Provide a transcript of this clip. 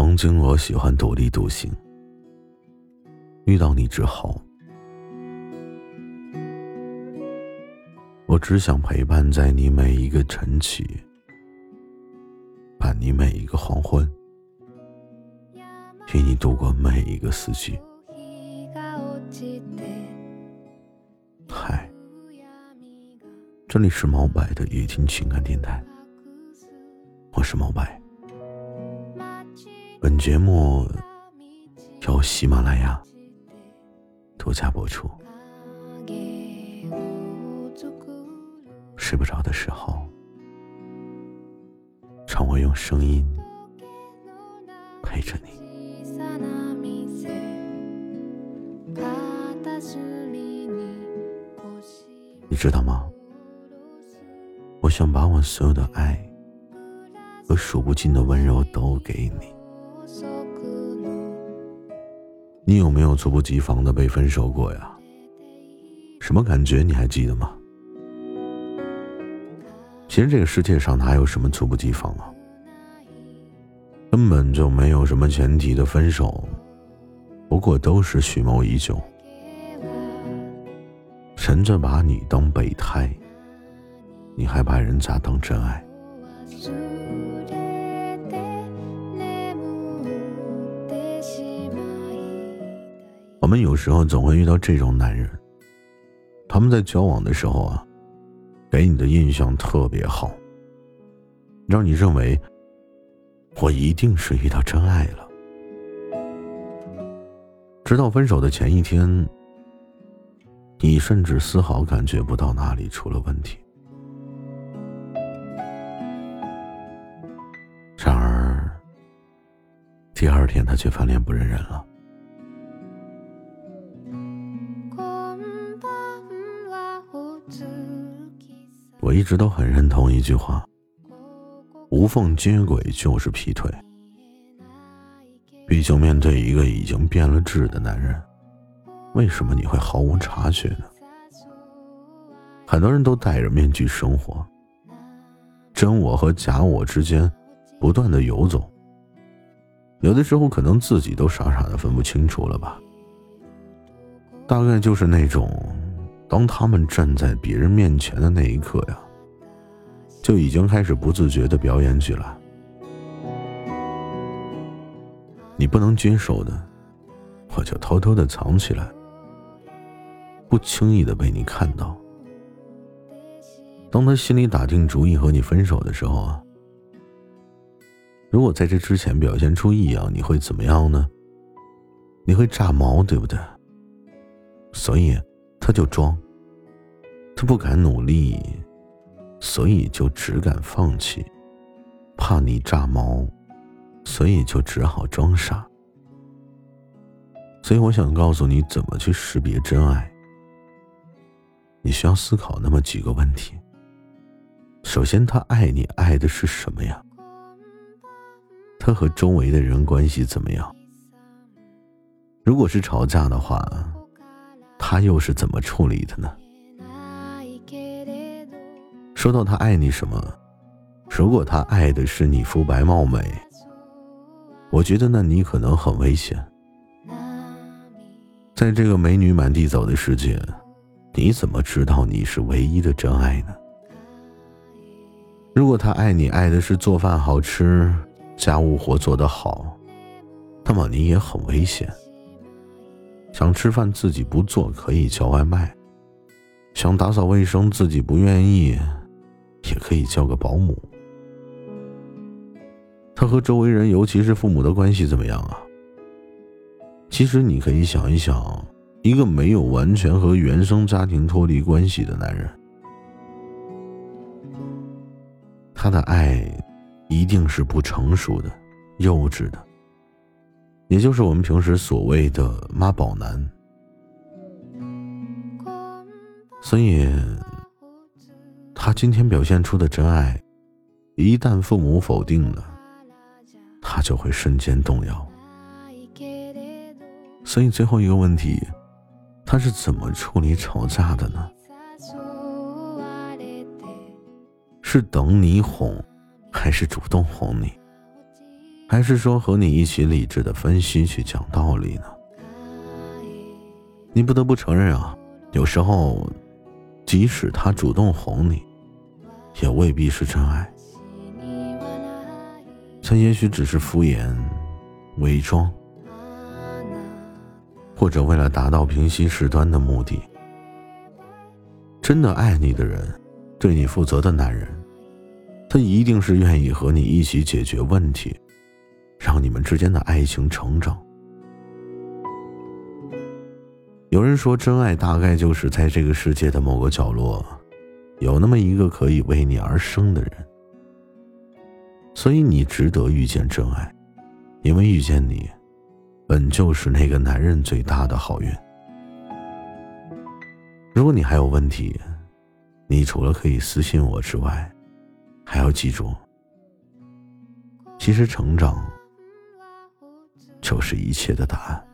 曾经我喜欢独立独行，遇到你之后，我只想陪伴在你每一个晨起，伴你每一个黄昏，陪你度过每一个四季。嗨，这里是毛白的夜听情感电台，我是毛白。本节目由喜马拉雅独家播出。睡不着的时候，让我用声音陪着你。你知道吗？我想把我所有的爱和数不尽的温柔都给你。你有没有猝不及防的被分手过呀？什么感觉你还记得吗？其实这个世界上哪有什么猝不及防啊？根本就没有什么前提的分手，不过都是蓄谋已久，人家把你当备胎，你还把人家当真爱。我们有时候总会遇到这种男人，他们在交往的时候啊，给你的印象特别好，让你认为我一定是遇到真爱了。直到分手的前一天，你甚至丝毫感觉不到哪里出了问题。然而，第二天他却翻脸不认人了。我一直都很认同一句话：无缝接轨就是劈腿。毕竟面对一个已经变了质的男人，为什么你会毫无察觉呢？很多人都戴着面具生活，真我和假我之间不断的游走，有的时候可能自己都傻傻的分不清楚了吧。大概就是那种。当他们站在别人面前的那一刻呀，就已经开始不自觉的表演起来。你不能接受的，我就偷偷的藏起来，不轻易的被你看到。当他心里打定主意和你分手的时候啊，如果在这之前表现出异样，你会怎么样呢？你会炸毛，对不对？所以。他就装，他不敢努力，所以就只敢放弃，怕你炸毛，所以就只好装傻。所以我想告诉你怎么去识别真爱。你需要思考那么几个问题。首先，他爱你爱的是什么呀？他和周围的人关系怎么样？如果是吵架的话。他又是怎么处理的呢？说到他爱你什么，如果他爱的是你肤白貌美，我觉得那你可能很危险。在这个美女满地走的世界，你怎么知道你是唯一的真爱呢？如果他爱你爱的是做饭好吃，家务活做得好，那么你也很危险。想吃饭自己不做可以叫外卖，想打扫卫生自己不愿意，也可以叫个保姆。他和周围人，尤其是父母的关系怎么样啊？其实你可以想一想，一个没有完全和原生家庭脱离关系的男人，他的爱一定是不成熟的、幼稚的。也就是我们平时所谓的妈宝男，所以他今天表现出的真爱，一旦父母否定了，他就会瞬间动摇。所以最后一个问题，他是怎么处理吵架的呢？是等你哄，还是主动哄你？还是说和你一起理智的分析去讲道理呢？你不得不承认啊，有时候，即使他主动哄你，也未必是真爱，他也许只是敷衍、伪装，或者为了达到平息事端的目的。真的爱你的人，对你负责的男人，他一定是愿意和你一起解决问题。让你们之间的爱情成长。有人说，真爱大概就是在这个世界的某个角落，有那么一个可以为你而生的人。所以你值得遇见真爱，因为遇见你，本就是那个男人最大的好运。如果你还有问题，你除了可以私信我之外，还要记住，其实成长。就是一切的答案。